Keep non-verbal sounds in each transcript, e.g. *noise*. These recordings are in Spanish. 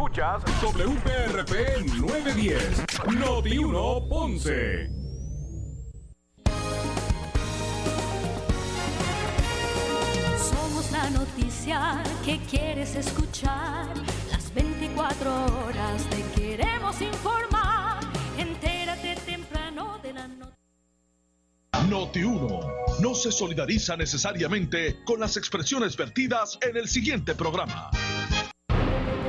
Escuchas WPRP 910, Noti 1 Ponce. Somos la noticia que quieres escuchar. Las 24 horas te queremos informar. Entérate temprano de la noticia. Noti 1 no se solidariza necesariamente con las expresiones vertidas en el siguiente programa.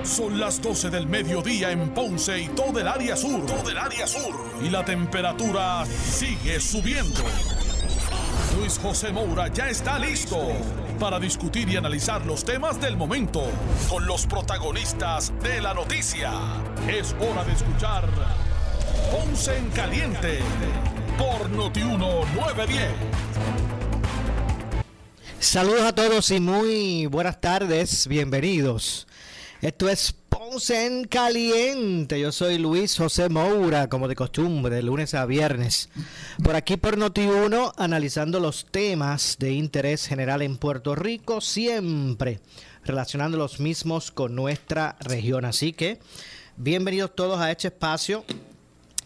Son las 12 del mediodía en Ponce y todo el área sur. Todo el área sur. Y la temperatura sigue subiendo. Luis José Moura ya está listo para discutir y analizar los temas del momento con los protagonistas de la noticia. Es hora de escuchar Ponce en Caliente por Notiuno 910. Saludos a todos y muy buenas tardes, bienvenidos. Esto es Ponce en Caliente. Yo soy Luis José Moura, como de costumbre, de lunes a viernes. Por aquí por Noti1, analizando los temas de interés general en Puerto Rico, siempre relacionando los mismos con nuestra región. Así que, bienvenidos todos a este espacio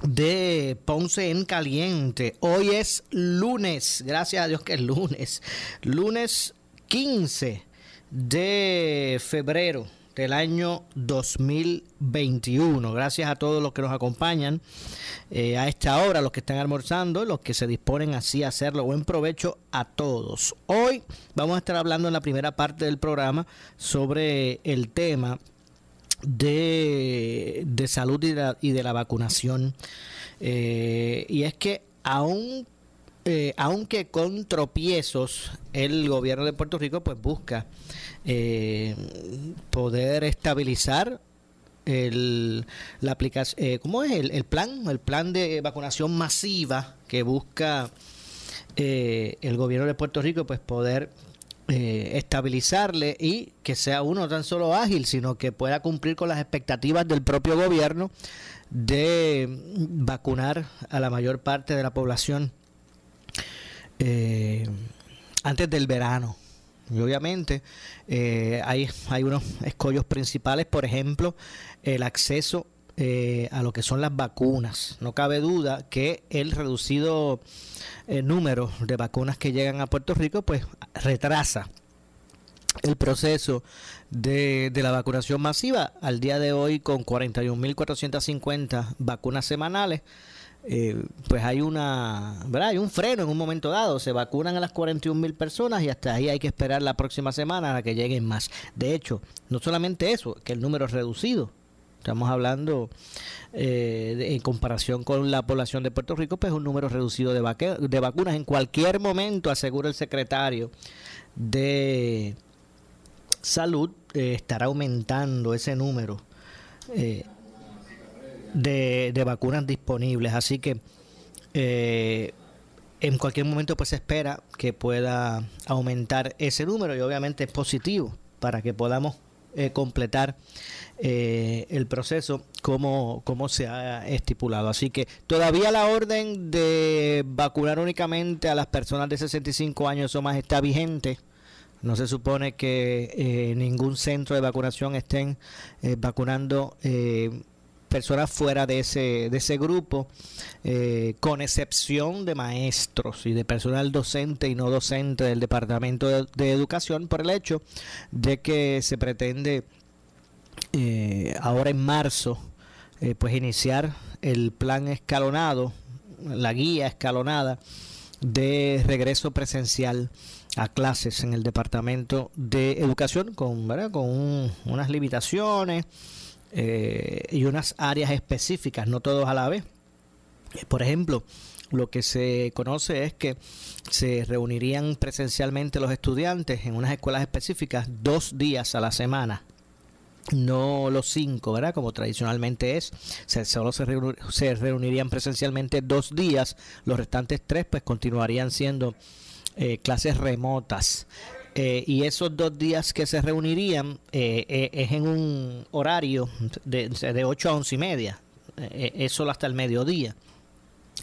de Ponce en Caliente. Hoy es lunes, gracias a Dios que es lunes, lunes 15 de febrero del año 2021. Gracias a todos los que nos acompañan eh, a esta hora, los que están almorzando, los que se disponen así a hacerlo. Buen provecho a todos. Hoy vamos a estar hablando en la primera parte del programa sobre el tema de, de salud y de, la, vacunación. Eh, y es que aún eh, aunque con tropiezos el gobierno de Puerto Rico pues busca eh, poder estabilizar el la aplicación eh, cómo es el, plan el plan de vacunación masiva que busca eh, el gobierno de Puerto Rico pues poder eh, estabilizarle y que sea uno tan solo ágil, sino que pueda cumplir con las expectativas del propio gobierno de vacunar a la mayor parte de la población eh, antes del verano. Y obviamente eh, hay, hay unos escollos principales, por ejemplo, el acceso eh, a lo que son las vacunas. No cabe duda que el reducido eh, número de vacunas que llegan a Puerto Rico, pues retrasa el proceso de, de, la vacunación masiva. Al día de hoy, con 41.450 vacunas semanales, eh, pues hay una ¿verdad? hay un freno en un momento dado. Se vacunan a las 41 mil personas y hasta ahí hay que esperar la próxima semana a que lleguen más. De hecho no solamente eso que el número es reducido. Estamos hablando eh, en comparación con la población de Puerto Rico pues un número reducido de, vaque, de vacunas. En cualquier momento asegura el secretario de salud eh, estará aumentando ese número eh, de, de, vacunas disponibles. Así que eh, en cualquier momento pues se espera que pueda aumentar ese número y obviamente es positivo para que podamos eh, completar eh, el proceso como, como se ha estipulado. Así que todavía la orden de vacunar únicamente a las personas de 65 años o más está vigente. No se supone que eh, ningún centro de vacunación estén eh, vacunando personas fuera de ese, de ese grupo, eh, con excepción de maestros y de personal docente y no docente del Departamento de, Educación, por el hecho de que se pretende eh, ahora en marzo, eh, pues iniciar el plan escalonado, la guía escalonada de regreso presencial a clases en el Departamento de Educación con, con un, unas limitaciones eh, y unas áreas específicas, no todos a la vez. Por ejemplo, lo que se conoce es que se reunirían presencialmente los estudiantes en unas escuelas específicas dos días a la semana no los cinco, ¿verdad? Como tradicionalmente es, se, solo se, reunir, se, reunirían presencialmente dos días, los restantes tres pues continuarían siendo eh, clases remotas. Eh, y esos dos días que se reunirían eh, eh, es en un horario de, de 8 a 11 y media, eh, eso hasta el mediodía.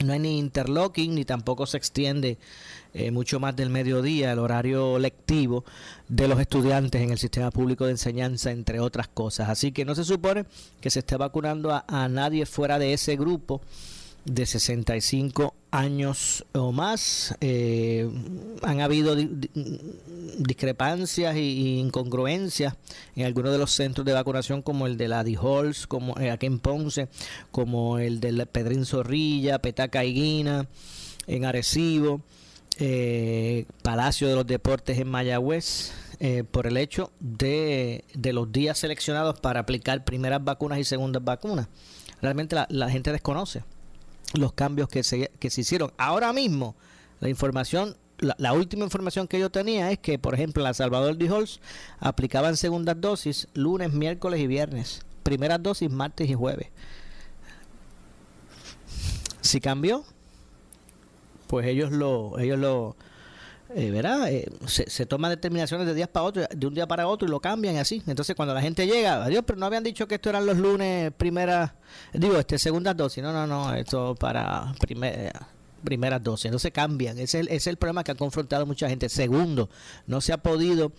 no hay ni interlocking ni tampoco se extiende eh, mucho más del mediodía el horario lectivo de los estudiantes en el sistema público de enseñanza, entre otras cosas. Así que no se supone que se esté vacunando a, nadie fuera de ese grupo de 65 años o más. Eh, han habido discrepancias e incongruencias en algunos de los centros de vacunación, como el de la Halls, como eh, aquí en Ponce, como el del Pedrín Zorrilla, Petaca Guina, en Arecibo eh, Palacio de los Deportes en Mayagüez eh, por el hecho de, los días seleccionados para aplicar primeras vacunas y segundas vacunas. Realmente la, gente desconoce los cambios que se, que se hicieron. Ahora mismo, la información, la, última información que yo tenía es que, por ejemplo, la Salvador Dijols aplicaban segundas dosis lunes, miércoles y viernes. Primeras dosis martes y jueves. Si cambió, pues ellos lo, ellos lo, eh. Eh, se, toman determinaciones de días para otro, de un día para otro y lo cambian así. Entonces cuando la gente llega, adiós, pero no habían dicho que esto eran los lunes primeras, digo, este segundas dosis, no, no, no, esto para primera primeras dosis. Entonces cambian. Ese es, el, es el problema que ha confrontado mucha gente. Segundo, no se ha podido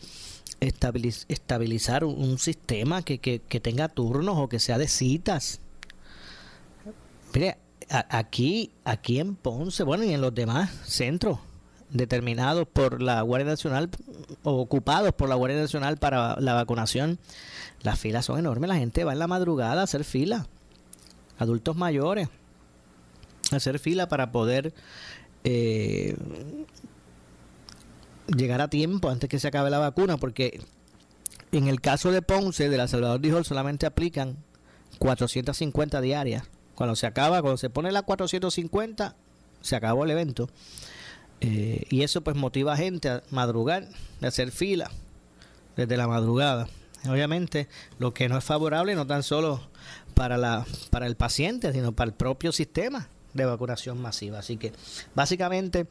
estabilizar un, sistema que, que, que, tenga turnos o que sea de citas. Mire, aquí, aquí en Ponce, bueno, y en los demás centros determinados por la Guardia Nacional o ocupados por la Guardia Nacional para la vacunación, las filas son enormes. La gente va en la madrugada a hacer fila. Adultos mayores a hacer fila para poder eh, llegar a tiempo antes que se acabe la vacuna, porque en el caso de Ponce, de la Salvador dijo, solamente aplican 450 diarias. Cuando se acaba, cuando se pone la 450, se acabó el evento. Eh, y eso pues motiva a gente a madrugar, a hacer fila desde la madrugada. Obviamente lo que no es favorable no tan solo para, la, para el paciente, sino para el propio sistema de vacunación masiva. Así que básicamente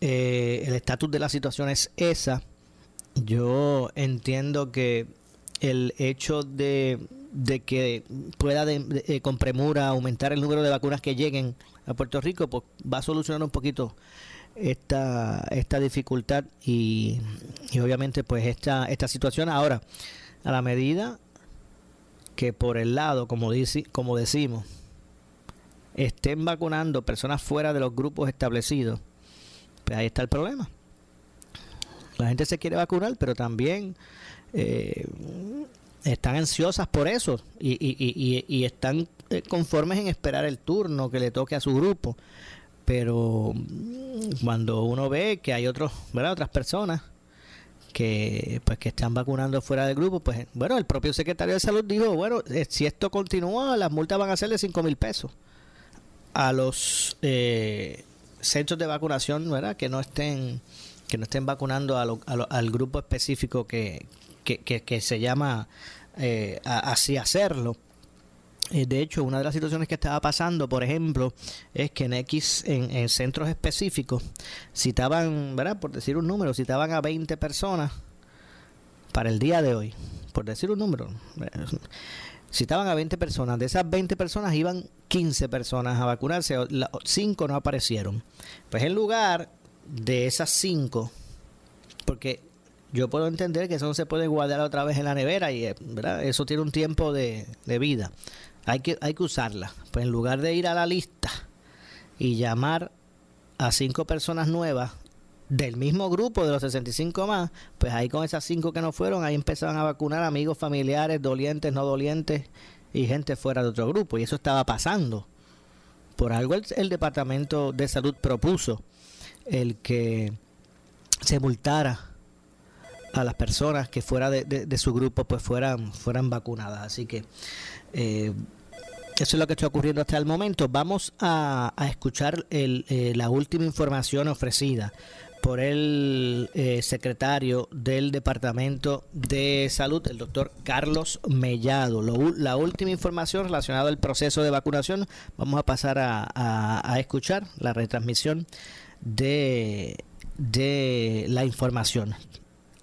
eh, el estatus de la situación es esa. Yo entiendo que el hecho de de que pueda eh, con premura aumentar el número de vacunas que lleguen a Puerto Rico, pues va a solucionar un poquito esta, esta dificultad y, obviamente pues esta, esta situación. Ahora, a la medida que por el lado, como, dice, como decimos, estén vacunando personas fuera de los grupos establecidos, pues ahí está el problema. La gente se quiere vacunar, pero también eh, están ansiosas por eso y, y, y, están eh, conformes en esperar el turno que le toque a su grupo. Pero cuando uno ve que hay otros, ¿verdad? otras personas que pues que están vacunando fuera del grupo, pues bueno, el propio secretario de salud dijo, bueno, eh, si esto continúa, las multas van a ser de 5 mil pesos a los eh, centros de vacunación, ¿verdad? Que no estén que no estén vacunando al grupo específico que, que, que, se llama eh, así hacerlo. Eh, de hecho, una de las situaciones que estaba pasando, por ejemplo, es que en X, en, centros específicos, citaban, ¿verdad? Por decir un número, citaban a 20 personas para el día de hoy. Por decir un número. Citaban a 20 personas. De esas 20 personas iban 15 personas a vacunarse. 5 no aparecieron. Pues en lugar de esas 5, porque yo puedo entender que eso no se puede guardar otra vez en la nevera y eh, ¿verdad? eso tiene un tiempo de, vida. Hay que, hay que usarla. Pues en lugar de ir a la lista y llamar a cinco personas nuevas del mismo grupo de los 65 más, pues ahí con esas cinco que no fueron, ahí empezaban a vacunar amigos, familiares, dolientes, no dolientes y gente fuera de otro grupo. Y eso estaba pasando. Por algo el Departamento de Salud propuso el que se multara a las personas que fuera de, su grupo pues fueran, fueran vacunadas. Así que eh, eso es lo que está ocurriendo hasta el momento. Vamos a, escuchar eh, la última información ofrecida por el eh, secretario del Departamento de Salud, el doctor Carlos Mellado. la última información relacionada al proceso de vacunación, vamos a pasar a, escuchar la retransmisión de, la información.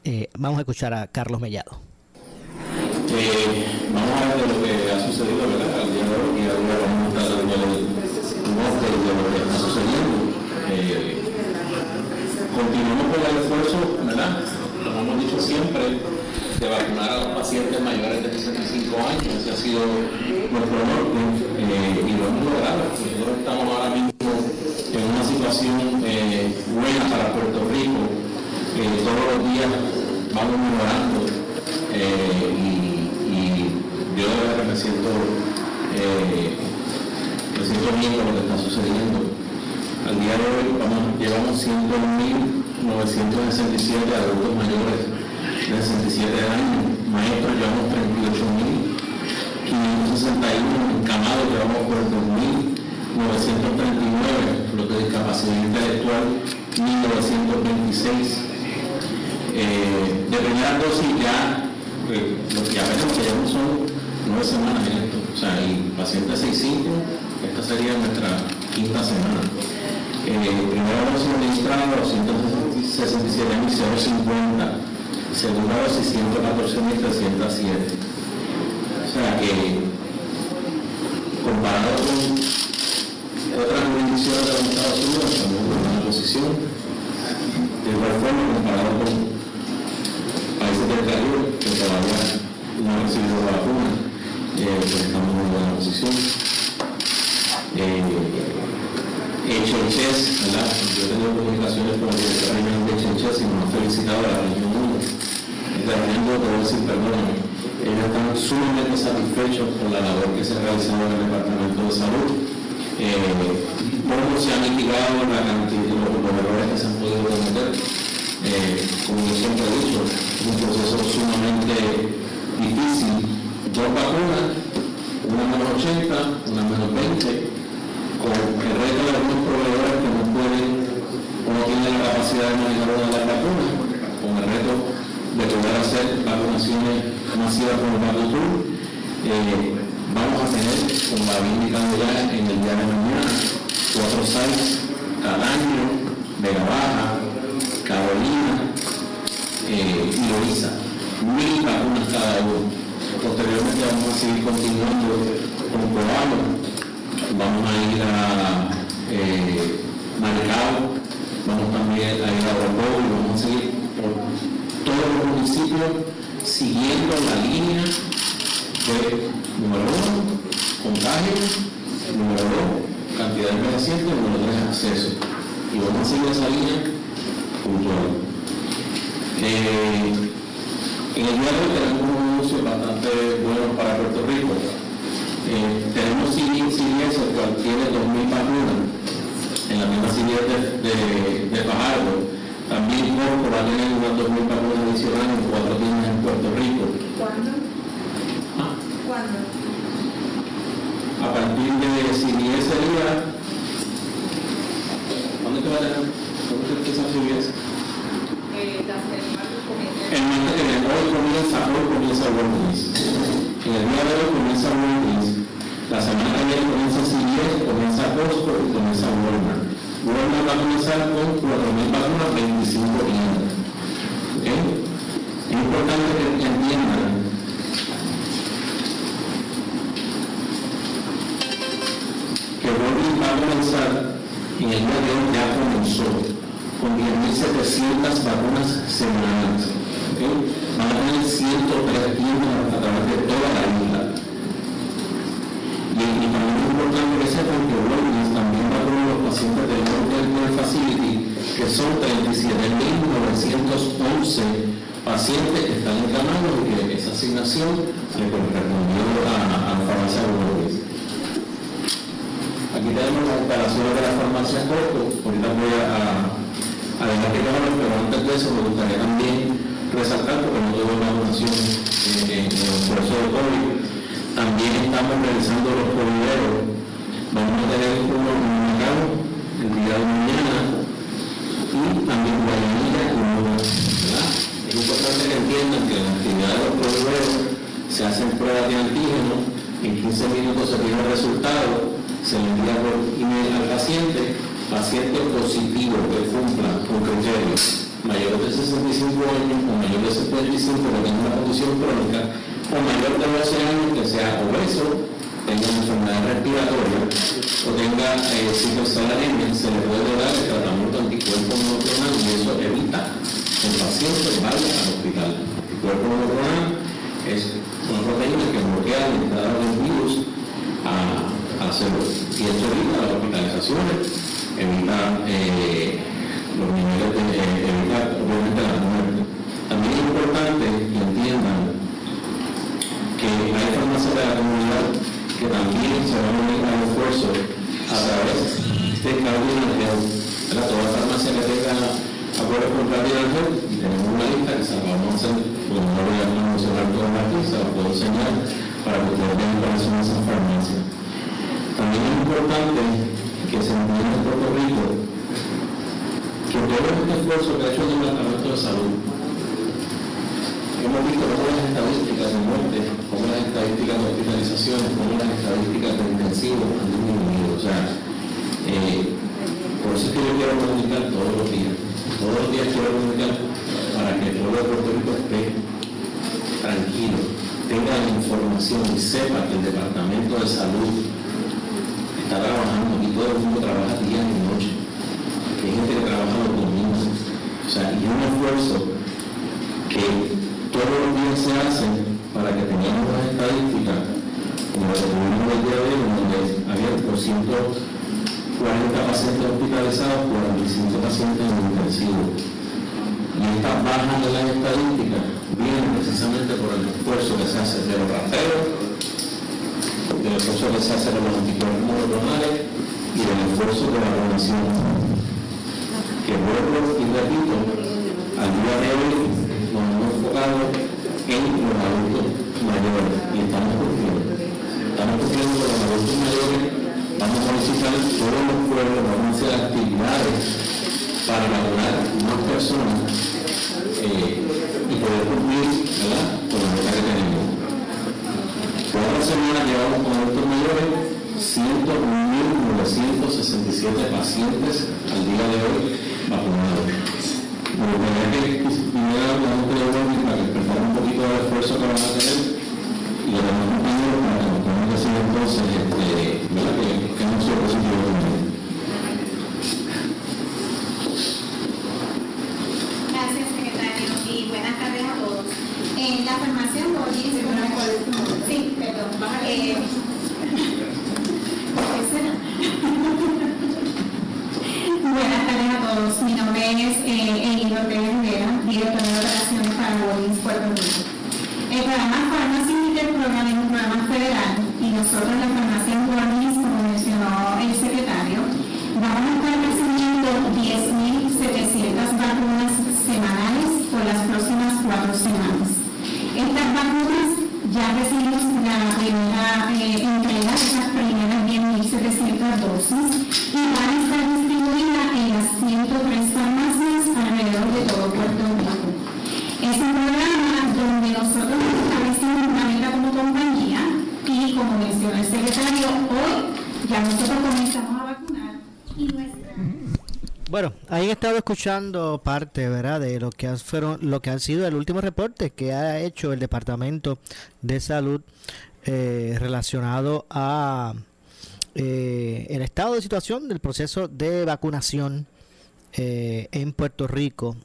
Eh, vamos a escuchar a Carlos Mellado. Vamos a ver lo que ha sucedido, ¿verdad? De vacunar a los pacientes mayores de 65 años. Ese ha sido nuestro norte eh, y lo hemos logrado. Nosotros estamos ahora mismo en una situación eh, buena para Puerto Rico. todos los días vamos mejorando y, yo de verdad me siento, me siento bien con lo que está sucediendo. Al día de hoy llevamos 100.967 adultos mayores 67 años, maestros llevamos 38.561, encamados llevamos por 2.939, los de discapacidad intelectual 1.926. Eh, de primera dosis ya, eh, lo que apenas que llevamos son nueve semanas en esto, o sea, y pacientes 6.5, esta sería nuestra quinta semana. Eh, primera dosis administrada 267.050 segunda dosis 114.307. O sea que, comparado con otras jurisdicciones de los Estados Unidos, estamos en una posición. De igual forma, comparado con países del Caribe que todavía no han recibido la vacuna, eh, pues estamos en una buena posición. Eh, HHS, ¿verdad? Yo tengo comunicaciones con el director de HHS y nos ha felicitado a la región 1 terminando, te voy a ellos están sumamente satisfechos con la labor que se ha realizado en el Departamento de Salud. Eh, se ha mitigado la cantidad, los, los errores que se han podido cometer. Eh, como yo siempre he dicho, es un proceso sumamente difícil. Dos vacunas, una menos 80, una menos 20, con el reto de algunos proveedores que no pueden o no tienen la capacidad de manejar una de las vacunas, con el reto de poder hacer vacunaciones masivas con el eh, vamos a tener, como había indicado ya en el día de mañana, cuatro sites cada año, Vega Baja, Carolina eh, y Loiza, mil vacunas cada uno. Posteriormente vamos a seguir continuando con Cobalo, vamos a ir a eh, vamos también a ir a Robó y vamos a seguir por todos los municipios siguiendo la línea de número uno, contagio, número dos, cantidad de pacientes, número tres, acceso. Y vamos a seguir esa línea puntual. Eh, en el día de tenemos un anuncio bastante bueno para Puerto Rico. Eh, tenemos CIDS, el cual tiene 2.000 vacunas en la misma CIDS de, de, de también Corpo va a tener unas 2.000 vacunas adicionales en cuatro tiendas en Puerto Rico. ¿Cuándo? ¿Ah? ¿Cuándo? A partir de, si ese día, ¿cuándo te va a tener? ¿Cuándo te empieza a CBS? Eh, el martes que viene, hoy comienza, hoy comienza Walgreens. En el día de hoy comienza Walgreens. La semana que viene comienza CBS, comienza Costco y comienza Walmart. Va a comenzar con 4.000 vacunas, 25 días. Es importante que entiendan que Walmart va a comenzar en el día de hoy ya comenzó con 10.700 vacunas semanales. Van a tener 103 tiendas a través de toda la isla. Y, y también es importante que sepan que pacientes del North Facility, que son 37.911 pacientes que están encamados y que esa asignación le correspondió a, la farmacia Walgreens. Aquí tenemos las instalaciones de la farmacia Corpo. Ahorita voy a, a dejar que pero antes de eso me gustaría también resaltar, porque no tuve una donación en, el proceso de COVID, también estamos realizando los proveedores. Vamos a tener uno en de mañana y también Guayanilla y Nueva. Es importante que entiendan que en la actividad de los proveedores se hacen pruebas de antígeno, en 15 minutos se tiene el resultado, se le envía por email al paciente, paciente positivo que cumpla con criterios mayores de 65 años o mayores de 75 que tenga una condición crónica o mayor de 12 años que sea obeso, tenga una enfermedad respiratoria o tenga eh, citosalanemia, se le puede dar el tratamiento anticuerpo monoclonal y eso evita que el paciente vaya al hospital. El cuerpo monoclonal es una proteína que bloquea la entrada del virus a, a la célula y esto evita las hospitalizaciones, evita eh, los niveles de, eh, evita obviamente la muerte. También es importante que entiendan que hay farmacias de la comunidad que también se van a unir al esfuerzo a través de Cardinal Health. Toda farmacia que tenga acuerdos con Cardinal Health, y tenemos una lista que se la vamos a hacer, pues no voy a mencionar todas aquí, se la puedo enseñar para que ustedes vean cuáles son esas farmacias. También es importante que se entienda en Puerto Rico que todo este esfuerzo que ha hecho el Departamento de Salud hemos visto cómo las estadísticas de muerte, cómo las estadísticas de hospitalizaciones, cómo las estadísticas de intensivos han disminuido. O sea, eh, por eso es que yo quiero comunicar todos los días. Todos los días quiero comunicar para que el pueblo de Puerto Rico esté tranquilo, tenga la información y sepa que el Departamento de Salud está trabajando y todo el mundo trabaja día y noche. Hay gente que trabaja los domingos. O sea, y un esfuerzo se hacen para que tengamos las estadísticas, como lo que tuvimos el día de hoy, donde había 240 pacientes hospitalizados, 45 pacientes en intensivo. Y estas bajas de las estadísticas vienen precisamente por el esfuerzo que se hace de los rateros, del esfuerzo que se hace de los anticuerpos monoclonales y del esfuerzo de la vacunación. Que vuelvo y repito, al día de hoy nos hemos enfocado en los adultos mayores. Y estamos cumpliendo. Estamos cumpliendo con los adultos mayores, vamos a visitar todos los pueblos, vamos a hacer actividades para vacunar más personas eh, y poder cumplir con la meta que tenemos. Cuatro semanas llevamos con adultos mayores 101.967 pacientes al día de hoy vacunados la formación Boris, escuchando parte, ¿verdad?, de lo que, han, fueron, lo que han sido el último reporte que ha hecho el Departamento de Salud eh, relacionado a eh, el estado de situación del proceso de vacunación eh, en Puerto Rico.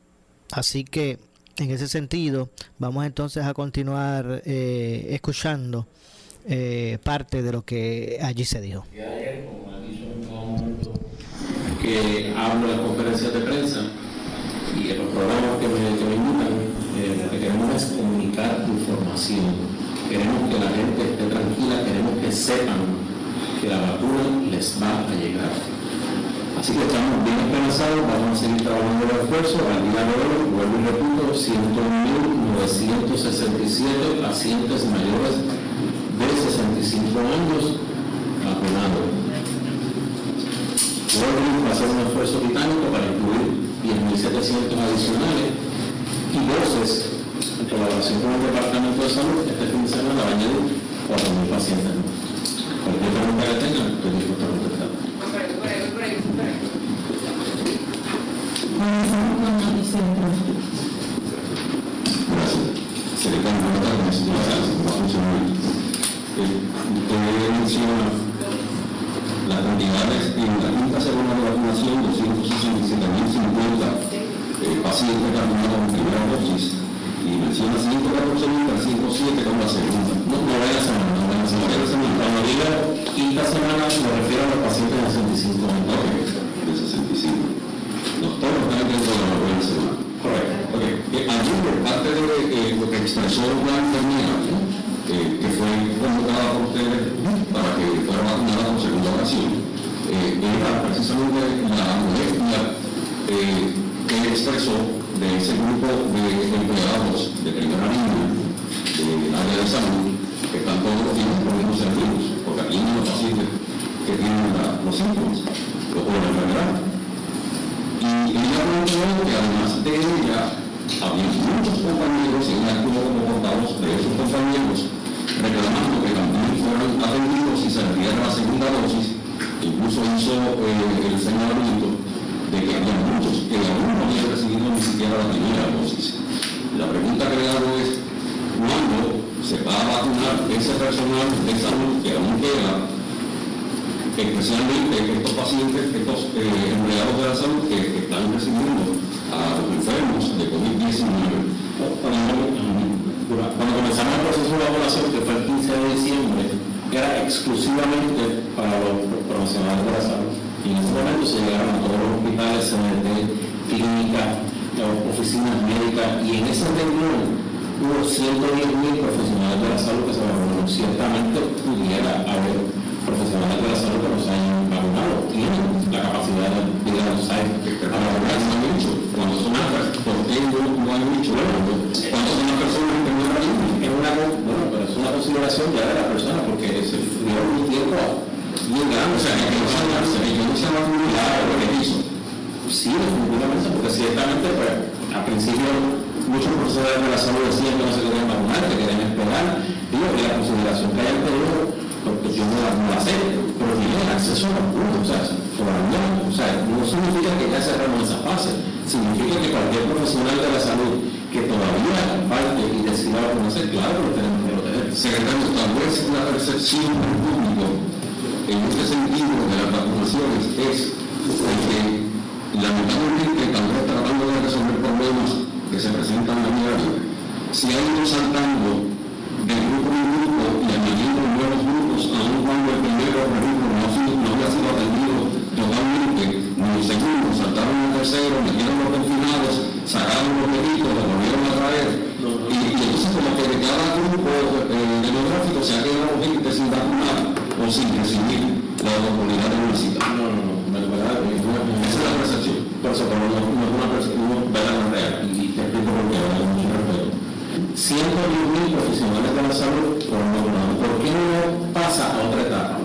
Así que, en ese sentido, vamos entonces a continuar eh, escuchando eh, parte de lo que allí se dijo. Que hablo en conferencias de prensa y en los programas que me, que invitan, eh, lo que queremos es comunicar información. Queremos que la gente esté tranquila, queremos que sepan que la vacuna les va a llegar. Así que estamos bien esperanzados, vamos a seguir trabajando el esfuerzo. Al día de hoy, vuelvo y repito, 101.967 pacientes mayores de 65 años vacunados. Va a un esfuerzo titánico para incluir 10.700 adicionales y dosis en colaboración con el Departamento de Salud. Este fin de semana va a añadir 4.000 pacientes. Cualquier pregunta que tengan, estoy dispuesto a contestar. Gracias. Eh, pacientes vacunados en primera dosis y menciona 114.307 con la segunda. No, no vaya a semana, no vaya a semana. Cuando diga quinta semana me refiero a los pacientes de 65 años, de 65. No todos están dentro de la novena semana. Correcto. Eh, ayer, parte de eh, lo que expresó la enfermera, eh, que fue convocada por ustedes para que fuera vacunada por segunda ocasión, eh, era precisamente la molestia eh, que expresó de ese grupo de empleados de primera línea del área de salud que están todos los días poniendo servicios, porque aquí hay los pacientes que tienen los síntomas o la enfermedad. Y ella planteó que además de ella, había muchos compañeros, y ella actuó como portavoz de esos compañeros, reclamando que también fueran atendidos y se refiere la segunda dosis, incluso hizo eh, el señalamiento la primera dosis. La pregunta que le hago es, ¿cuándo se va a vacunar ese personal de salud que aún queda, especialmente estos pacientes, estos eh, empleados de la salud que, están recibiendo a los enfermos de COVID-19? Cuando comenzamos el proceso de vacunación, que fue el 15 de diciembre, era exclusivamente para los profesionales de la salud y en ese momento se llegaron a todos los hospitales, CNT, clínicas, oficinas médicas, y en ese renglón hubo 110 mil profesionales de la salud que se vacunaron. Ciertamente pudiera haber profesionales de la salud que no se hayan vacunado, tienen la capacidad de ir a los sites a vacunarse, dicho. Cuando son más, ¿por qué no han dicho? Cuando son las personas que no es una, bueno, es una consideración ya de la persona, porque se dio un tiempo muy grande, o sea, que no se que no lo que hizo. Sí, definitivamente, porque ciertamente, pues, al principio muchos profesores de la salud decían que no se querían vacunar, que querían esperar, digo que la consideración que hayan tenido, porque yo no la, no sé, pero tienen acceso a vacunas, o sea, todavía, o sea, no significa que ya cerramos esa fase, significa que cualquier profesional de la salud que todavía falte y decida vacunarse, claro que lo tenemos que proteger. Secretario, tal vez una percepción del público en este sentido de las vacunaciones es que lamentablemente tal vez tratando de resolver problemas que se presentan a diario, se ha ido saltando de grupo en grupo y añadiendo nuevos grupos, aun cuando el primero, por ejemplo, no, no había sido atendido totalmente, ni el segundo, saltaron el tercero, metieron los confinados, sacaron los meditos, los volvieron a traer, y, entonces como que de cada grupo eh, demográfico se ha quedado gente sin vacunar o sin recibir la oportunidad de visita. No, no, no, verdad, esa es la percepción. Por eso, pero no, no es una percepción verdad real, y te explico por qué, ahora mucho respeto. 110.000 profesionales de la salud vacunados. ¿Por qué no pasa a otra etapa?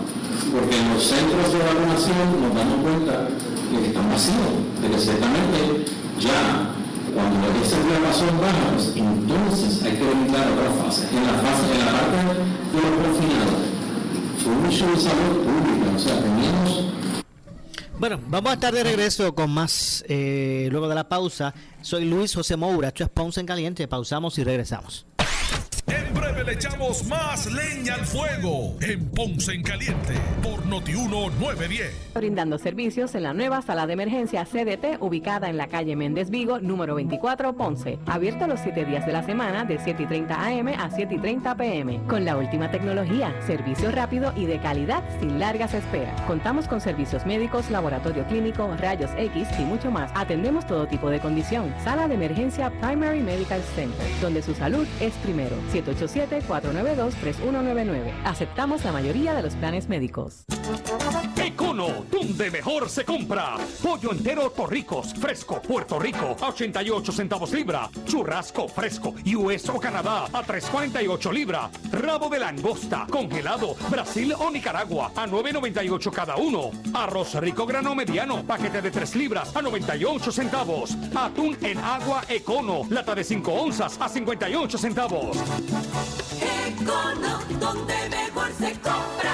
Porque en los centros de vacunación nos damos cuenta de que están vacíos, de que ciertamente ya cuando esas pruebas son bajas, entonces hay que limitar otra fase. En la fase, en la parte de los confinados, bueno, vamos a estar de regreso con más eh, luego de la pausa. Soy Luis José Moura, esto es Ponce en Caliente. Pausamos y regresamos. En breve le echamos más leña al fuego en Ponce en Caliente por Notiuno 910. Brindando servicios en la nueva sala de emergencia CDT ubicada en la calle Méndez Vigo, número 24, Ponce. Abierto los 7 días de la semana de 7 y 30 AM a 7 y 30 PM. Con la última tecnología, servicio rápido y de calidad sin largas esperas. Contamos con servicios médicos, laboratorio clínico, rayos X y mucho más. Atendemos todo tipo de condición. Sala de emergencia Primary Medical Center, donde su salud es primero. 787-492-3199. Aceptamos la mayoría de los planes médicos. Econo, donde mejor se compra. Pollo entero Torricos, fresco, Puerto Rico, a 88 centavos libra. Churrasco, fresco, US o Canadá, a 3.48 libra. Rabo de langosta, congelado, Brasil o Nicaragua, a 9.98 cada uno. Arroz rico grano mediano, paquete de 3 libras, a 98 centavos. Atún en agua Econo, lata de 5 onzas, a 58 centavos. Econo, donde mejor se compra.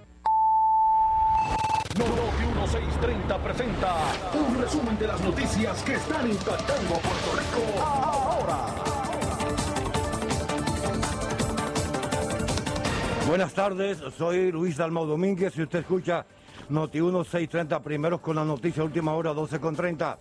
Noti 1630 presenta un resumen de las noticias que están impactando a Puerto Rico ahora. Buenas tardes, soy Luis Dalmau Domínguez y usted escucha Noti 1630 primeros con la noticia última hora 12 con 30.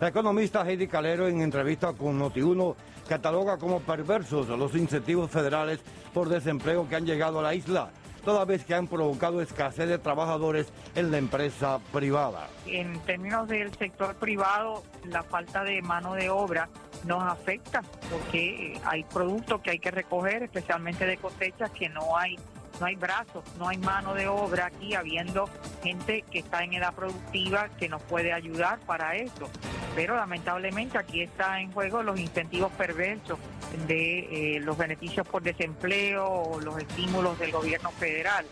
La economista Heidi Calero en entrevista con Noti1 cataloga como perversos los incentivos federales por desempleo que han llegado a la isla toda vez que han provocado escasez de trabajadores en la empresa privada. En términos del sector privado, la falta de mano de obra nos afecta porque hay productos que hay que recoger, especialmente de cosechas, que no hay no hay brazos, no hay mano de obra aquí, habiendo gente que está en edad productiva que nos puede ayudar para eso. Pero lamentablemente aquí está en juego los incentivos perversos de eh, los beneficios por desempleo o los estímulos del gobierno federal.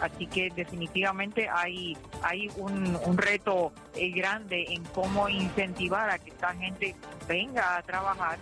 Así que definitivamente hay, hay un, reto eh, grande en cómo incentivar a que esta gente venga a trabajar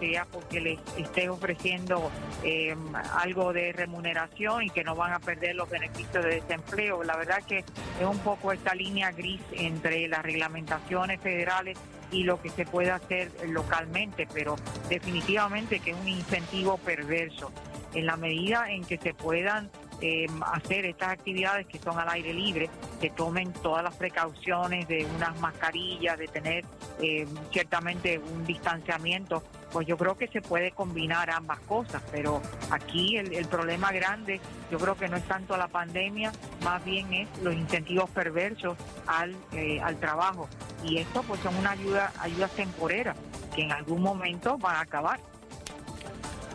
sea porque les esté ofreciendo eh, algo de remuneración y que no van a perder los beneficios de desempleo. La verdad que es un poco esta línea gris entre las reglamentaciones federales y lo que se puede hacer localmente, pero definitivamente que es un incentivo perverso. En la medida en que se puedan eh, hacer estas actividades que son al aire libre, que tomen todas las precauciones de unas mascarillas, de tener eh, ciertamente un distanciamiento, pues yo creo que se puede combinar ambas cosas, pero aquí el, problema grande yo creo que no es tanto la pandemia, más bien es los incentivos perversos al, eh, al trabajo. Y esto pues son una ayuda, ayudas temporeras que en algún momento van a acabar.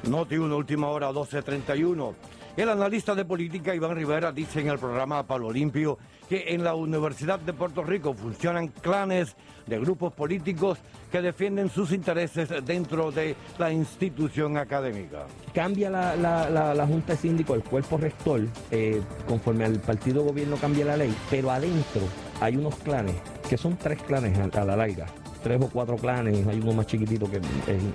Noti una última hora 12.31. El analista de política Iván Rivera dice en el programa Palo Limpio que en la Universidad de Puerto Rico funcionan clanes de grupos políticos que defienden sus intereses dentro de la institución académica. Cambia la, Junta de Síndico, el cuerpo rector, eh, conforme al partido gobierno cambia la ley, pero adentro hay unos clanes, que son tres clanes a, a la larga, tres o cuatro clanes, hay uno más chiquitito que es,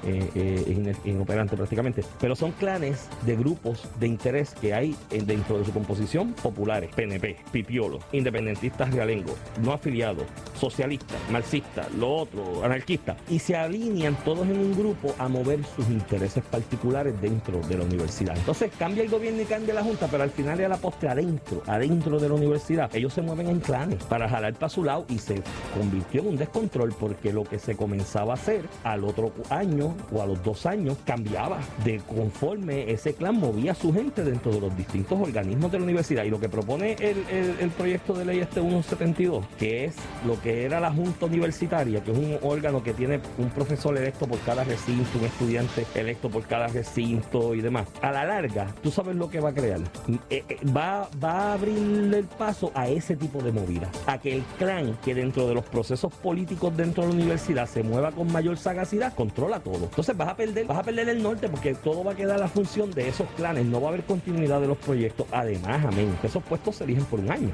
eh, eh, inoperante prácticamente, pero son clanes de grupos de interés que hay dentro de su composición populares, PNP, Pipiolo, independentistas realengo, no afiliados, socialistas, marxistas, lo otro, anarquistas, y se alinean todos en un grupo a mover sus intereses particulares dentro de la universidad. Entonces cambia el gobierno y cambia la Junta, pero al final y a la postre adentro, adentro de la universidad, ellos se mueven en clanes para jalar para su lado y se convirtió en un descontrol porque lo que se comenzaba a hacer al otro año o a los dos años cambiaba de conforme ese clan movía a su gente dentro de los distintos organismos de la universidad. Y lo que propone el, proyecto de ley este 172, que es lo que era la Junta Universitaria, que es un órgano que tiene un profesor electo por cada recinto, un estudiante electo por cada recinto y demás. A la larga, tú sabes lo que va a crear. Eh, eh, va, va a abrirle el paso a ese tipo de movida. A que el clan que dentro de los procesos políticos dentro de la universidad universidad se mueva con mayor sagacidad, controla todo. Entonces vas a perder, vas a perder el norte porque todo va a quedar a la función de esos planes, no va a haber continuidad de los proyectos. Además, amén, esos puestos se eligen por un año.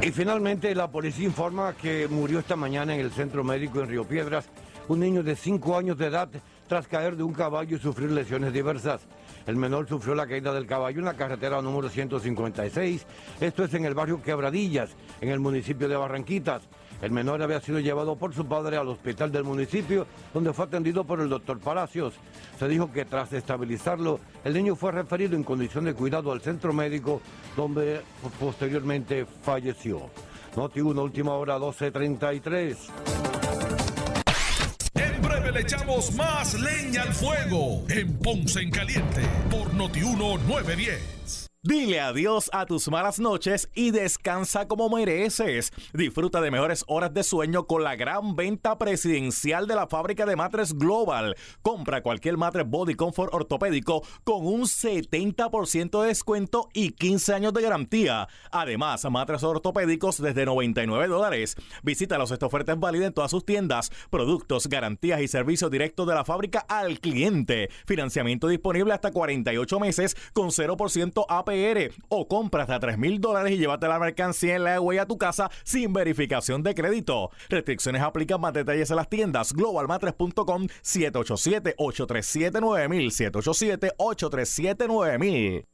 Y finalmente la policía informa que murió esta mañana en el centro médico en Río Piedras un niño de 5 años de edad tras caer de un caballo y sufrir lesiones diversas. El menor sufrió la caída del caballo en la carretera número 156. Esto es en el barrio Quebradillas, en el municipio de Barranquitas. El menor había sido llevado por su padre al hospital del municipio, donde fue atendido por el doctor Palacios. Se dijo que tras estabilizarlo, el niño fue referido en condición de cuidado al centro médico, donde posteriormente falleció. Noti 1, última hora 12.33. En breve le echamos más leña al fuego en Ponce en Caliente por Noti 1 910. Dile adiós a tus malas noches y descansa como mereces. Disfruta de mejores horas de sueño con la gran venta presidencial de la fábrica de matres Global. Compra cualquier matres Body Comfort ortopédico con un 70% de descuento y 15 años de garantía. Además, matres ortopédicos desde 99 dólares. Visítalos, esta oferta es válida en todas sus tiendas. Productos, garantías y servicios directos de la fábrica al cliente. Financiamiento disponible hasta 48 meses con 0% O compra hasta 3 mil dólares y llévate la mercancía en la huella a tu casa sin verificación de crédito. Restricciones aplican más detalles en las tiendas globalmatres.com 787-837-9000 787-837-9000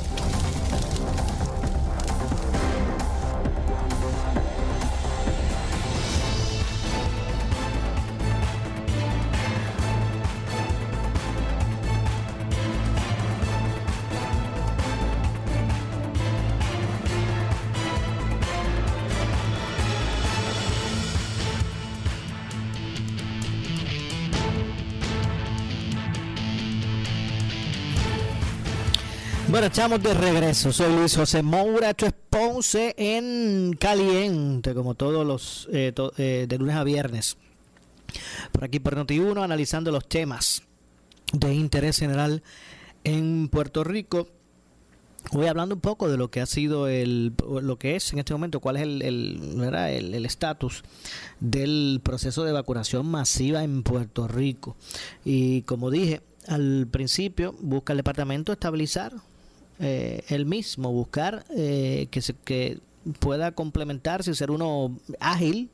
Bueno, estamos de regreso. Soy Luis José Moura. Esto en Caliente, como todos los eh, eh, de lunes a viernes. Por aquí por Noti1, analizando los temas de interés general en Puerto Rico. Voy hablando un poco de lo que ha sido el, lo que es en este momento, cuál es el ¿verdad? el el estatus del proceso de vacunación masiva en Puerto Rico. Y como dije al principio, busca el departamento estabilizar eh, el mismo, buscar eh, que, se, que pueda complementarse y ser uno ágil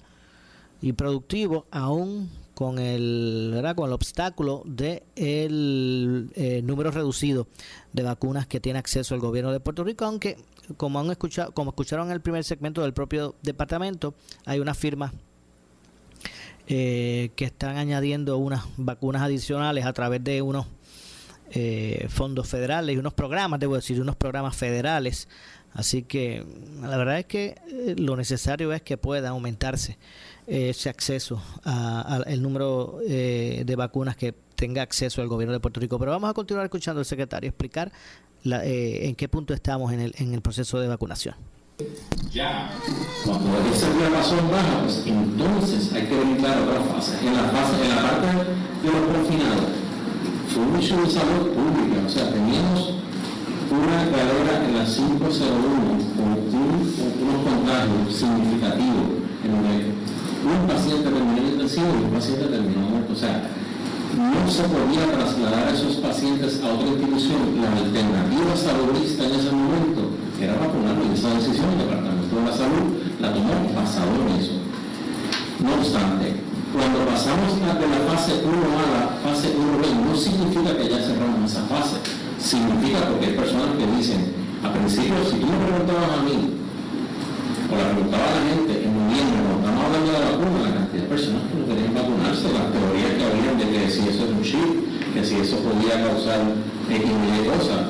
y productivo aún con el ¿verdad? con el obstáculo de el eh, número reducido de vacunas que tiene acceso el gobierno de Puerto Rico aunque como han escuchado como escucharon en el primer segmento del propio departamento hay unas firmas eh, que están añadiendo unas vacunas adicionales a través de unos eh, fondos federales y unos programas, debo decir, unos programas federales. Así que la verdad es que eh, lo necesario es que pueda aumentarse eh, ese acceso al número eh, de vacunas que tenga acceso el gobierno de Puerto Rico. Pero vamos a continuar escuchando al secretario explicar en qué punto estamos en el, en el proceso de vacunación. Ya, cuando esa población baja, pues entonces hay que brincar a otra fase. En la fase, en la parte de los confinados, issue de salud pública, o sea, teníamos una carrera en la 501 con, un- unos contagios significativos, en donde un paciente terminó intensivo y un paciente terminó muerto. O sea, no se podía trasladar a esos pacientes a otra institución. La alternativa saludista en ese momento era vacunarlo y esa decisión el Departamento de la Salud la tomó basado en eso. No obstante, cuando pasamos de la fase 1 a la fase 1B, no significa que ya cerramos esa fase. Significa porque hay personas que dicen, a principio, si tú me preguntabas a mí, o la preguntaba a la gente en noviembre, cuando estamos hablando de la vacuna, la cantidad de personas que no querían vacunarse, las teorías que habían de que si eso es un chip, que si eso podía causar X y cosas.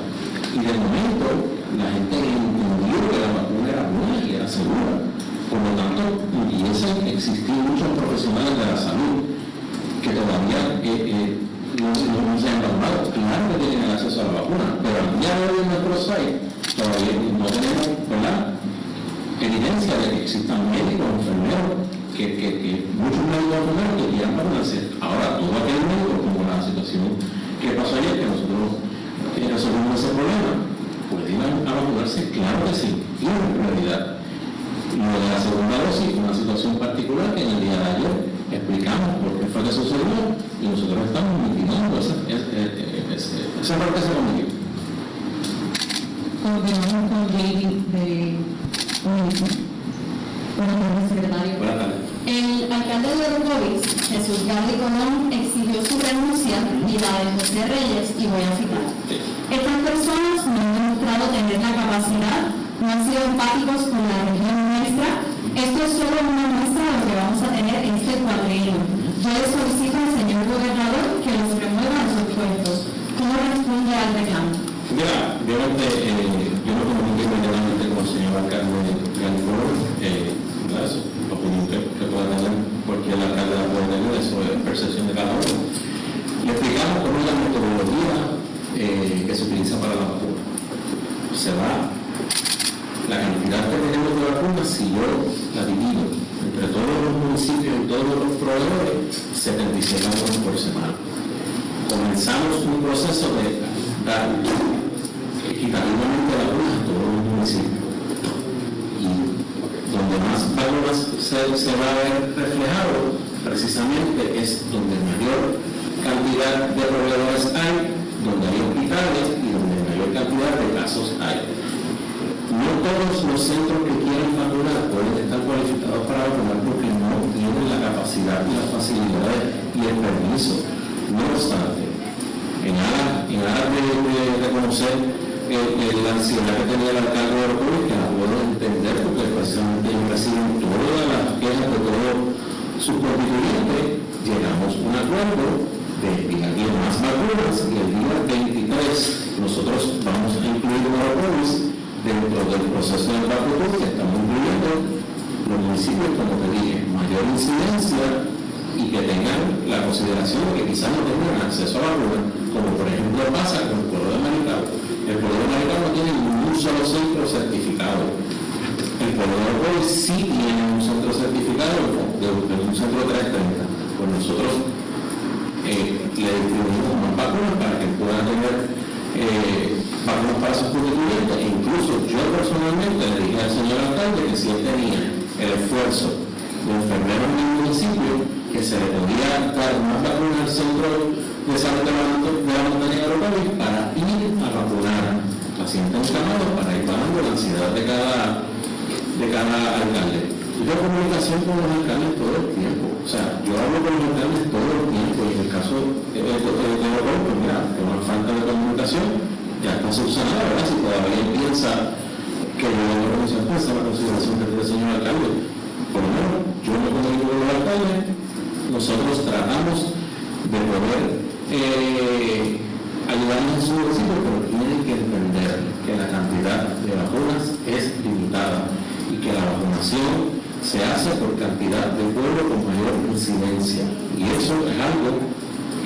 Y de momento la gente entendió que la vacuna era buena y era segura. Por lo tanto, pudiesen existir muchos profesionales de la salud que todavía eh, eh, no, no, se han vacunado. Claro que tienen acceso a la vacuna, pero al día de hoy en nuestro todavía no tenemos ¿verdad? evidencia de que existan médicos, enfermeros, que, que, que muchos médicos enfermeros que quieran vacunarse. Ahora, todo aquel médico, como la situación que pasó ayer, que nosotros eh, resolvimos ese problema, puede ir a vacunarse, claro que sí, y en Lo de la segunda dosis, una situación particular que en el día de ayer explicamos por qué fue que sucedió y nosotros estamos mitigando esa, esa, parte se cometió. Continuamos con David de Buenas tardes, secretario. Buenas tardes. El alcalde de Orocovis, Jesús Garde Colón, exigió su renuncia y la de José Reyes, y voy a citar. Estas personas no han demostrado tener la capacidad, no han sido empáticos con la región Esto es solo una muestra de lo que vamos a tener en este cuadrino. Yo le solicito al señor gobernador que los remueva de sus puestos. ¿Cómo responde al reclamo? Mira, obviamente eh, yo no comuniqué inmediatamente con el señor alcalde Galicoro, eh, la opinión que, que pueda tener cualquier alcalde la puede tener, eso es percepción de cada uno. Le explicamos cómo es la metodología eh, que se utiliza para la vacuna. Se va la cantidad que tenemos de vacunas, si yo la divido entre todos los municipios y todos los proveedores, 77 vacunas por semana. Comenzamos un proceso de dar equitativamente vacunas a todos los municipios. Y donde más vacunas se, se va a ver reflejado, precisamente es donde mayor cantidad de proveedores hay, donde hay hospitales y donde mayor cantidad de casos hay. No todos los centros que quieran las facilidades y el permiso. No obstante, en aras, de, de, reconocer eh, la ansiedad que tenía el alcalde de Orocoro, que la puedo entender porque precisamente ellos reciben todas las quejas de todos sus constituyentes, llegamos un acuerdo de enviar más vacunas y el día 23 nosotros vamos a incluir Orocoro dentro del proceso de vacunación que estamos incluyendo los municipios, como te dije, mayor incidencia y que tengan la consideración de que quizás no tengan acceso a la vacuna, como por ejemplo pasa con el pueblo de Maricao. El pueblo de Maricao no tiene ningún solo centro certificado. El pueblo de Orocoro sí tiene un centro certificado de un centro 330. Pues nosotros eh, le distribuimos más vacunas para que puedan tener eh, vacunas para sus constituyentes. E incluso yo personalmente le dije al señor alcalde que si él tenía el esfuerzo de enfermeros en el municipio, que se le podía dar más vacunas al centro de salud de la, montaña de para ir a vacunar pacientes encamados para ir bajando la ansiedad de cada, de cada alcalde. Yo tengo comunicación con los alcaldes todo el tiempo, o sea, yo hablo con los alcaldes todo el tiempo y en el caso de, de, de, de pues mira, con una falta de comunicación ya está subsanada, ¿verdad? Si todavía piensa que yo no conocen pues, la consideración que tiene el señor alcalde, por lo menos yo me comunico con los alcaldes nosotros tratamos de poder eh, ayudarles en su bolsillo, pero tienen que entender que la cantidad de vacunas es limitada y que la vacunación se hace por cantidad de pueblo con mayor incidencia. Y eso es algo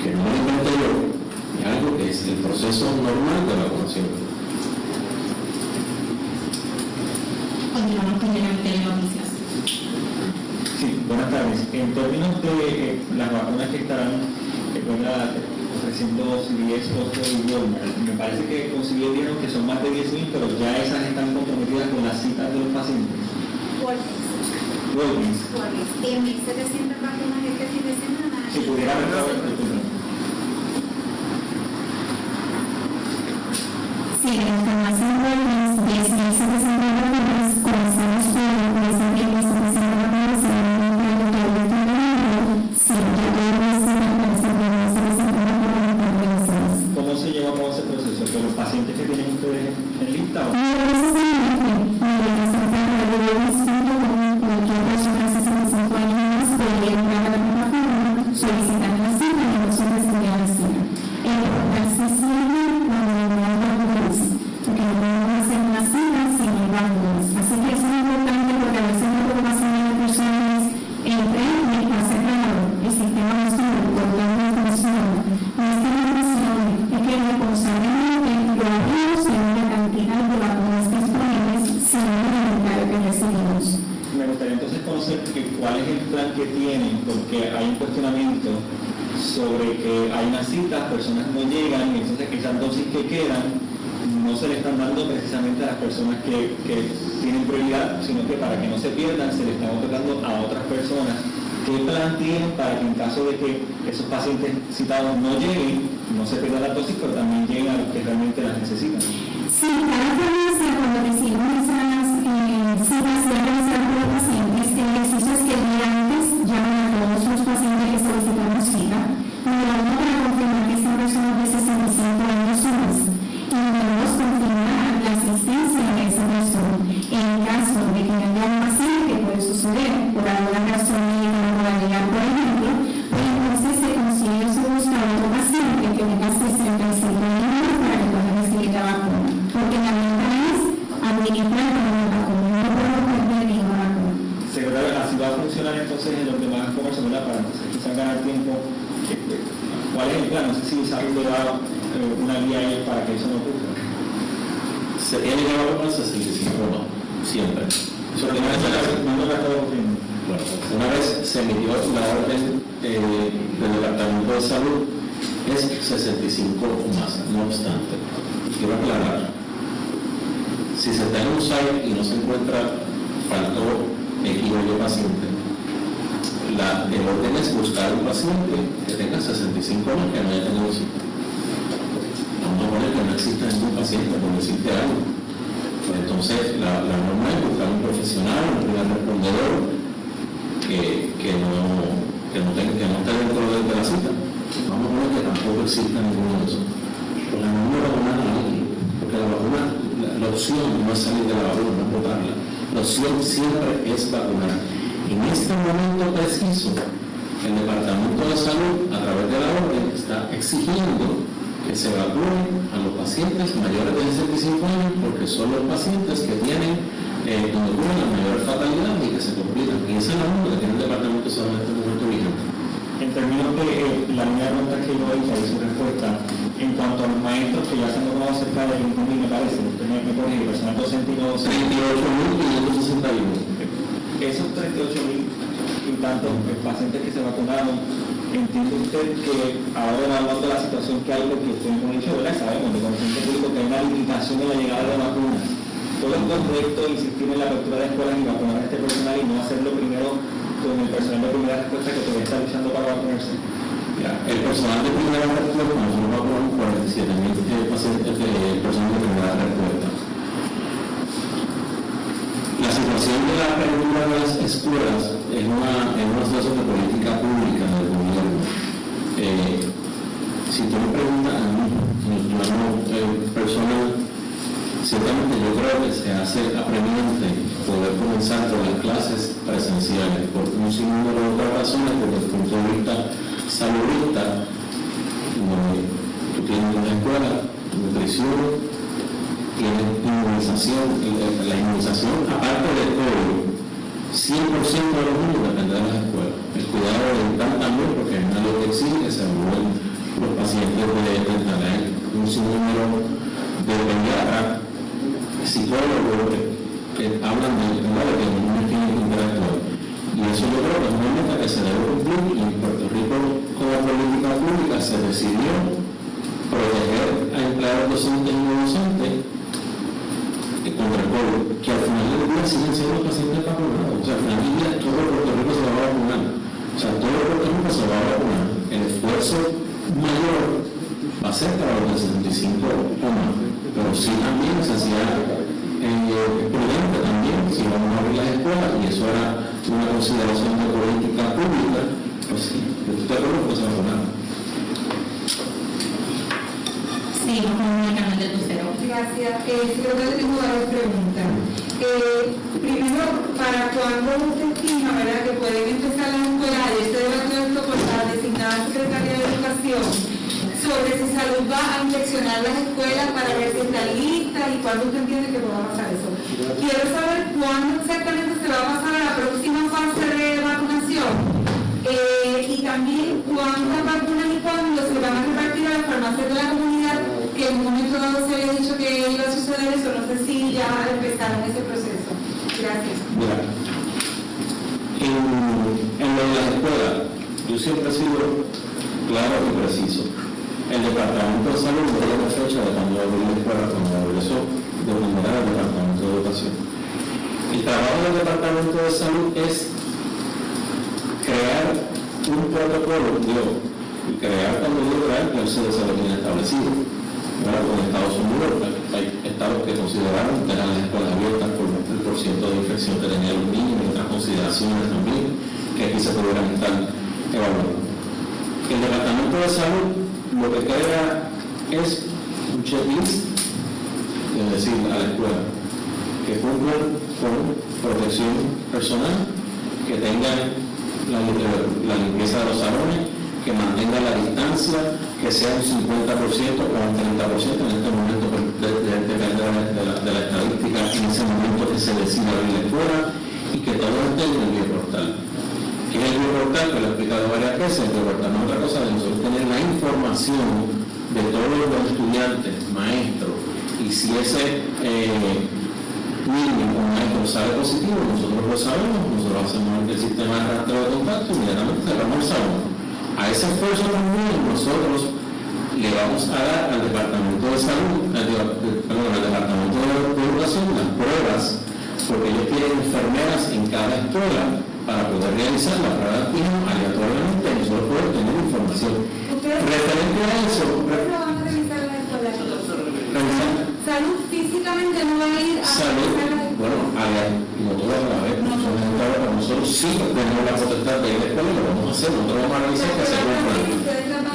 que no lo inventé es algo que es el proceso normal de vacunación. Continuamos con el En términos de eh, las vacunas que estarán eh, ofreciendo CVS, Costco y Walmart, me parece que consiguió dijeron que son más de 10.000, pero ya esas están comprometidas con las citas de los pacientes. Walgreens. Walgreens. 10.700 vacunas este fin de semana. Si pudiera ver Sí, la información Walgreens, 10.700 sino que para que no se pierdan se le están otorgando a otras personas. ¿Qué plan tienen para que en caso de que esos pacientes citados no lleguen, no se pierda la dosis, pero también lleguen a los que realmente las necesitan? Sí, cada cuando recibimos opción siempre es vacunar. En este momento preciso, el Departamento de Salud, a través de la orden, está exigiendo que se vacune a los pacientes mayores de 65 años porque son los pacientes que tienen, eh, donde ocurren las mayores fatalidades y que se complican. Y esa es la norma que tiene el Departamento de Salud en este momento vigente. En términos de eh, la primera pregunta que yo hice su respuesta, en cuanto a los maestros que ya se han tomado cerca de 20.000, me parece, usted me, me corrige, personal docente y no docente. 38.561. Esos 38.000 y tantos eh, pacientes que se vacunaron, entiende usted que ahora evaluando la situación que hay, porque usted como ha dicho, ¿verdad? sabemos de conocimiento público que hay una limitación en la llegada de vacunas. Todo es correcto insistir en la apertura de escuelas y vacunar a este personal y no hacerlo primero con el personal de primera respuesta que todavía está luchando para vacunarse. El personal de primera respuesta, nosotros vacunamos 47.000 pacientes de personal de primera respuesta. La situación de la apertura de las escuelas es una, es una situación de política pública del gobierno. Eh, si tú me preguntas a mí, eh, personal, ciertamente yo creo que se hace apremiante poder comenzar con las clases presenciales por un sinnúmero de otras razones, desde el punto de vista saludista, donde tú tienes una escuela, nutrición, tienes inmunización, y la- la inmunización, aparte de todo, 100% de los niños depende de las escuelas. El cuidado dental también, porque es algo que exige se evalúen los pacientes de dental. Un sinnúmero de pediatras, psicólogos que, hablan de que los niños tienen que interactuar. Y eso yo creo que es una meta que se debe cumplir y en Puerto se decidió proteger a empleados docentes y no docentes contra el COVID, que al final del día siguen siendo pacientes vacunados. O sea, al final del día todo Puerto Rico se va a vacunar. O sea, todo Puerto Rico se va a vacunar. El esfuerzo mayor va a ser para los de 65 o. Pero sí también se hacía eh, prudente también si vamos a abrir las escuelas y eso era una consideración de política pública. Pues sí, de acuerdo que se vacunaron. Con Lucero. Gracias. Eh, creo tengo varias preguntas. Primero, ¿para cuándo usted estima ¿verdad? que pueden empezar las escuelas? Ayer se debatió esto por la designada Secretaría de Educación sobre si salud va a inspeccionar las escuelas para ver si están listas y cuándo usted entiende que pueda pasar eso. Quiero saber cuándo exactamente se va a pasar a la próxima fase de ya empezaron ese proceso? Gracias. En, lo de las escuelas, yo siempre he sido claro y preciso. El Departamento de Salud no tiene fecha de cuando abrió la escuela, cuando abrió eso, dependerá del Departamento de Educación. El trabajo del Departamento de Salud es crear un protocolo, digo, crear cuando digo crear, que el CDC lo tiene establecido. Ahora, con Estados Unidos hay estados que consideraron tener las escuelas abiertas por el porciento de infección que tenían los niños y otras consideraciones también que aquí se pudieran estar evaluando. El Departamento de Salud lo que crea es un checklist, es decir, a la escuela, que cumplan con protección personal, que tengan la, la limpieza de los salones, que mantenga la distancia, que sea un 50% o un 30%, en este momento depende de, la, estadística, en ese momento que se decida abrir escuela y que todo esté en el bioportal. ¿Qué es el bioportal? Que lo he explicado varias veces, el bioportal no es otra cosa nosotros tener la información de todos los estudiantes, maestros, y si ese eh, niño o maestro sale positivo, nosotros lo sabemos, nosotros hacemos el sistema de rastreo de contacto, inmediatamente cerramos el salón. A ese esfuerzo también nosotros le vamos a dar al Departamento de Salud, al, perdón, al Departamento de Educación las pruebas, porque ellos tienen enfermeras en cada escuela para poder realizar la prueba de antígeno aleatoriamente y nosotros poder tener información. Referente a eso, Salud físicamente no va a ir a Salud, bueno, a la, no todas a la vez, nosotros, nosotros sí tenemos la potestad de ir y lo vamos a hacer, nosotros vamos a realizar que se cumplan.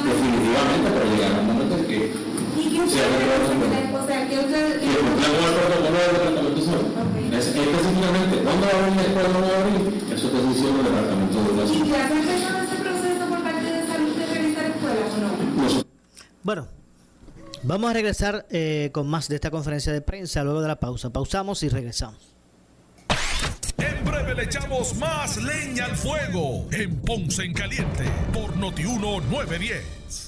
Definitivamente, pero llegará un momento en que ¿Y se haga O sea, que ustedes... Y el el protocolo del Departamento de Salud. Es, específicamente, ¿cuándo va a abrir la escuela no va a abrir? Eso es decisión del Departamento de ¿Y Educación. ya se empezó ese proceso por parte de salud de revisar escuelas o no? Bueno, vamos a regresar eh, con más de esta conferencia de prensa luego de la pausa. Pausamos y regresamos. En breve le echamos más leña al fuego en Ponce en Caliente por Notiuno 910.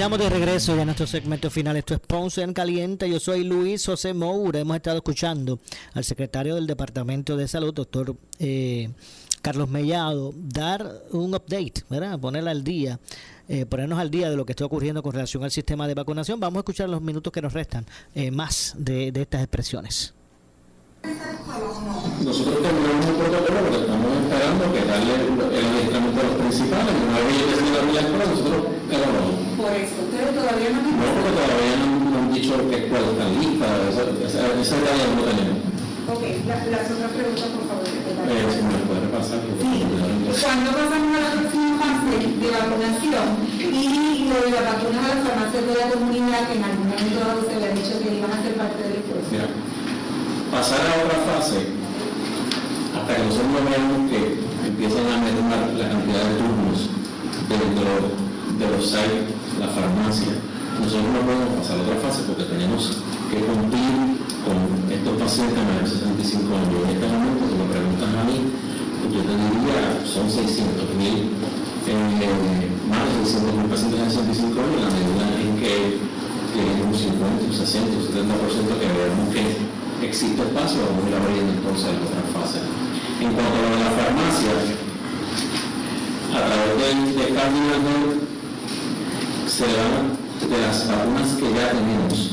Estamos de regreso ya a nuestro segmento final. Esto es Ponce en Caliente. Yo soy Luis José Moura. Hemos estado escuchando al secretario del Departamento de Salud, doctor eh, Carlos Mellado, dar un update, ¿verdad? Ponerla al día, eh, ponernos al día de lo que está ocurriendo con relación al sistema de vacunación. Vamos a escuchar los minutos que nos restan eh, más de, de estas expresiones. Nosotros terminamos un protocolo porque estamos esperando que darle el adiestramiento a los principales. Una vez ellos deciden abrir la escuela, nosotros evaluamos. Por eso, ustedes todavía no No, porque todavía no, no han dicho qué escuela está lista, esa, esa, esa detalle no lo tenemos. Ok, la, las otras preguntas, por favor. Eh, si me puede. Cuando pasamos a la próxima fase de vacunación y lo de las vacunas a las farmacias de la comunidad, que en algún momento se había dicho que iban a ser parte del esfuerzo. Pasar a otra fase, hasta que nosotros no veamos que empiezan a mermar la cantidad de turnos dentro de los sites, la farmacia, nosotros no podemos pasar a otra fase porque tenemos que cumplir con estos pacientes mayores de 65 años. En este momento, si me preguntan a mí, pues yo te diría, son 600 mil, eh, más de 600 mil pacientes de 65 años, en la medida en que tienen un 50, un 60, un 70% que veamos que existe espacio, vamos a ir abriendo entonces a otra fase. En cuanto a lo de la farmacia, a través del, del Cardinal se van de las vacunas que ya tenemos,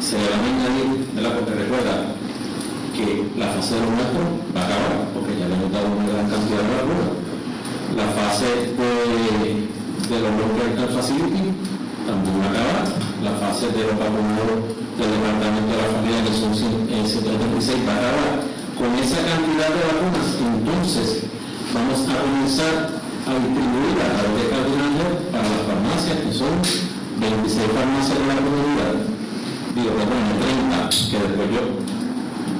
se le van a añadir, ¿verdad? Porque recuerda que la fase de los nuestros va a acabar, porque ya le hemos dado una gran cantidad de vacunas. La fase de, de los Local Facility también va a acabar. La fase de los vacunados del Departamento de la Familia, que son 136, va a acabar. Con esa cantidad de vacunas, entonces vamos a comenzar a distribuir a través de Cardinal para las farmacias, que son 26 farmacias de la comunidad, digo, perdón, 30, que después yo,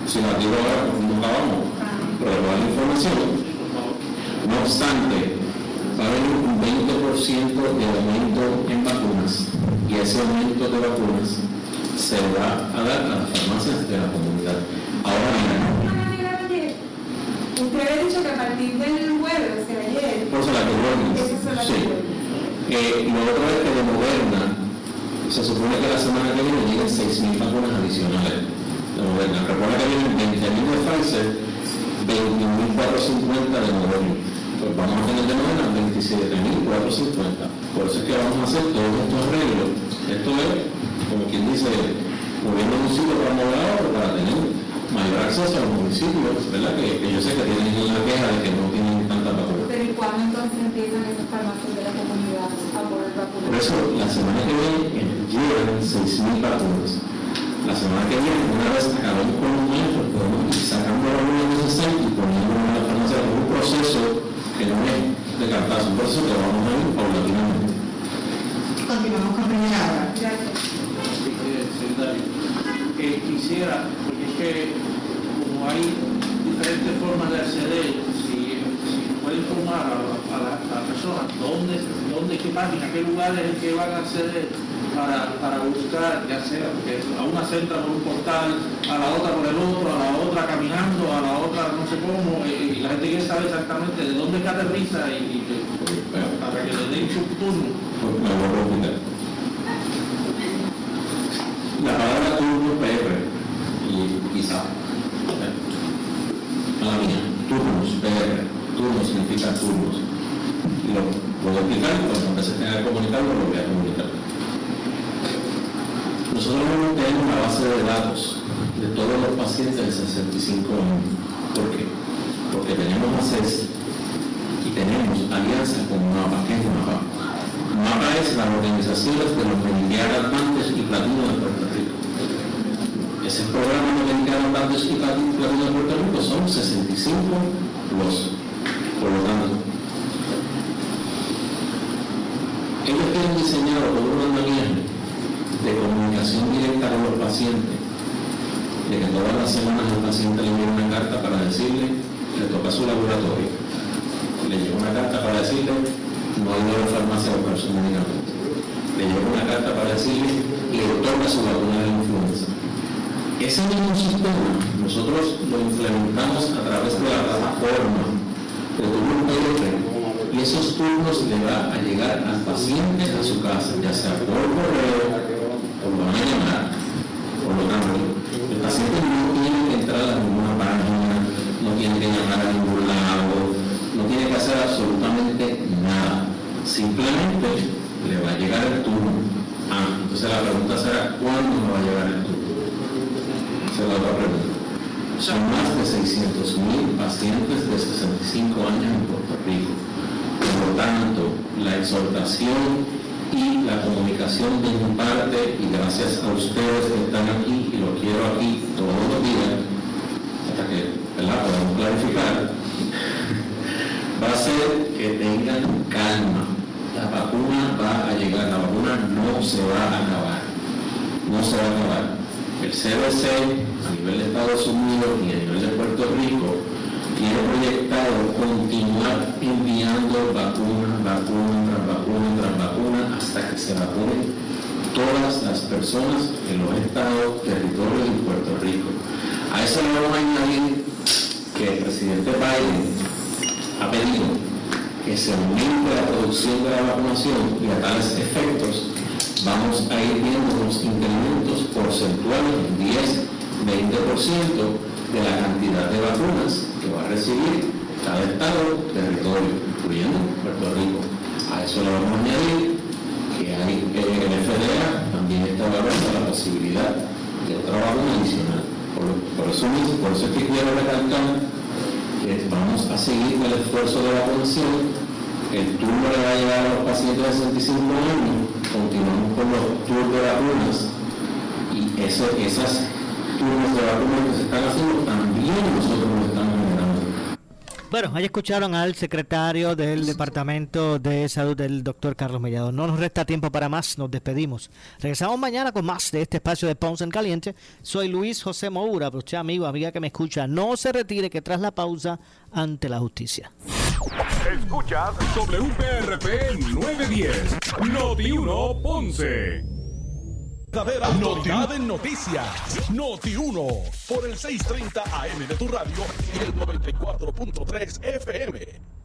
si la digo ahora, pues acabamos, pero la información. No obstante, va a haber un 20% de aumento en vacunas y ese aumento de vacunas se va a dar a las farmacias de la comunidad. Ahora bien, Usted había dicho que a partir del jueves, que ayer. por eso la que sí. Eh, lo otro es que de Moderna, se supone que la semana que viene lleguen 6.000 vacunas adicionales de Moderna. Recuerda que vienen 20.000 de Pfizer, 21.450 de Moderna. Pues vamos a tener de Moderna 27.450. Por eso es que vamos a hacer todos estos arreglos. Esto es, como quien dice, moviendo un sitio para mover a otro para tener mayor acceso a los municipios, ¿verdad? Que, que yo sé que tienen la queja de que no tienen tanta vacuna. Pero ¿y cuándo entonces empiezan esas farmacias de la comunidad a poder vacunar? Por eso, la semana que viene llegan 6.000 vacunas. La semana que viene, una vez acabamos con los maestros, podemos ir sacando la luna necesaria y poniendo en la farmacia en un proceso que no es de cartazo, un proceso que vamos a ir paulatinamente. Continuamos con primera hora. Gracias. Que quisiera, porque es que como hay diferentes formas de acceder, si, si puede informar a, a la, persona dónde, dónde, qué página, qué lugares es que van a acceder para, para buscar, ya sea, porque a una se entra por un portal, a la otra por el otro, a la otra caminando, a la otra no sé cómo, y, y la gente quiere saber exactamente de dónde es que aterriza y, y que- para que le den su turno. Me voy a repetir. La palabra turno PR y quizá. Mala mía, turnos, PR. Turno significa turnos. Lo puedo explicar, cuando a veces tenga que comunicarlo, lo voy a comunicar. Nosotros no tenemos una base de datos de todos los pacientes de 65 años. ¿Por qué? Porque tenemos acceso y tenemos alianzas con MAPA. ¿Qué es MAPA? MAPA es las organizaciones de los Advantage y Platino de Puerto Rico. Ese programa de Advantage y Platino de Puerto Rico son 65 los. Por lo tanto, ellos tienen diseñado todo un andamiaje de comunicación directa con los pacientes, de que todas las semanas el paciente le envía una carta para decirle, le toca su laboratorio, le llega una carta para decirle, la farmacia buscar su medicamento, le llega una carta para decirle, le toca su vacuna de la influenza. Ese mismo sistema nosotros lo implementamos a través de la plataforma de turno y esos turnos le va a llegar al paciente a su casa, ya sea por correo o lo van a llamar. Por lo tanto, el paciente no tiene que entrar a ninguna página, no tiene que llamar a ningún lado, no tiene que hacer absolutamente nada. Simplemente le va a llegar el turno. Ah, entonces la pregunta será, ¿cuándo me va a llegar el turno? Esa es la otra pregunta. Son más de 600 mil pacientes de 65 años en Puerto Rico. Por lo tanto, la exhortación y la comunicación de mi parte, y gracias a ustedes que están aquí, y lo quiero aquí todos los días, hasta que ¿verdad? podamos clarificar, *laughs* va a ser que tengan calma. La vacuna va a llegar, la vacuna no se va a acabar, no se va a acabar. El CDC a nivel de Estados Unidos y a nivel de Puerto Rico tiene proyectado continuar enviando vacuna, vacuna, tras vacuna, tras vacuna, hasta que se vacunen todas las personas en los estados, territorios y Puerto Rico. A eso le vamos a añadir que el presidente Biden ha pedido que se aumente la producción de la vacunación y a tales efectos vamos a ir viendo unos incrementos porcentuales, 10, 20% de la cantidad de vacunas que va a recibir cada estado, territorio, incluyendo Puerto Rico. A eso le vamos a añadir que hay eh, el FDA también está evaluando la posibilidad de otra vacuna adicional. Por, por, eso por eso es que quiero recalcar que vamos a seguir con el esfuerzo de vacunación. El turno le va a llegar a los pacientes de 65 años, continuamos con los tours de vacunas. Y esas turnos de vacunas que se están haciendo también nosotros los estamos bueno, ahí escucharon al secretario del Departamento de Salud, del doctor Carlos Mellado. No nos resta tiempo para más, nos despedimos. Regresamos mañana con más de este espacio de Ponce en Caliente. Soy Luis José Moura, pero usted amigo, amiga que me escucha, no se retire que tras la pausa ante la justicia. Escuchas WPRP 910, Noti 1 Ponce. Novedad en noticias. Noti 1 por el 630 AM de tu radio y el 94.3 FM.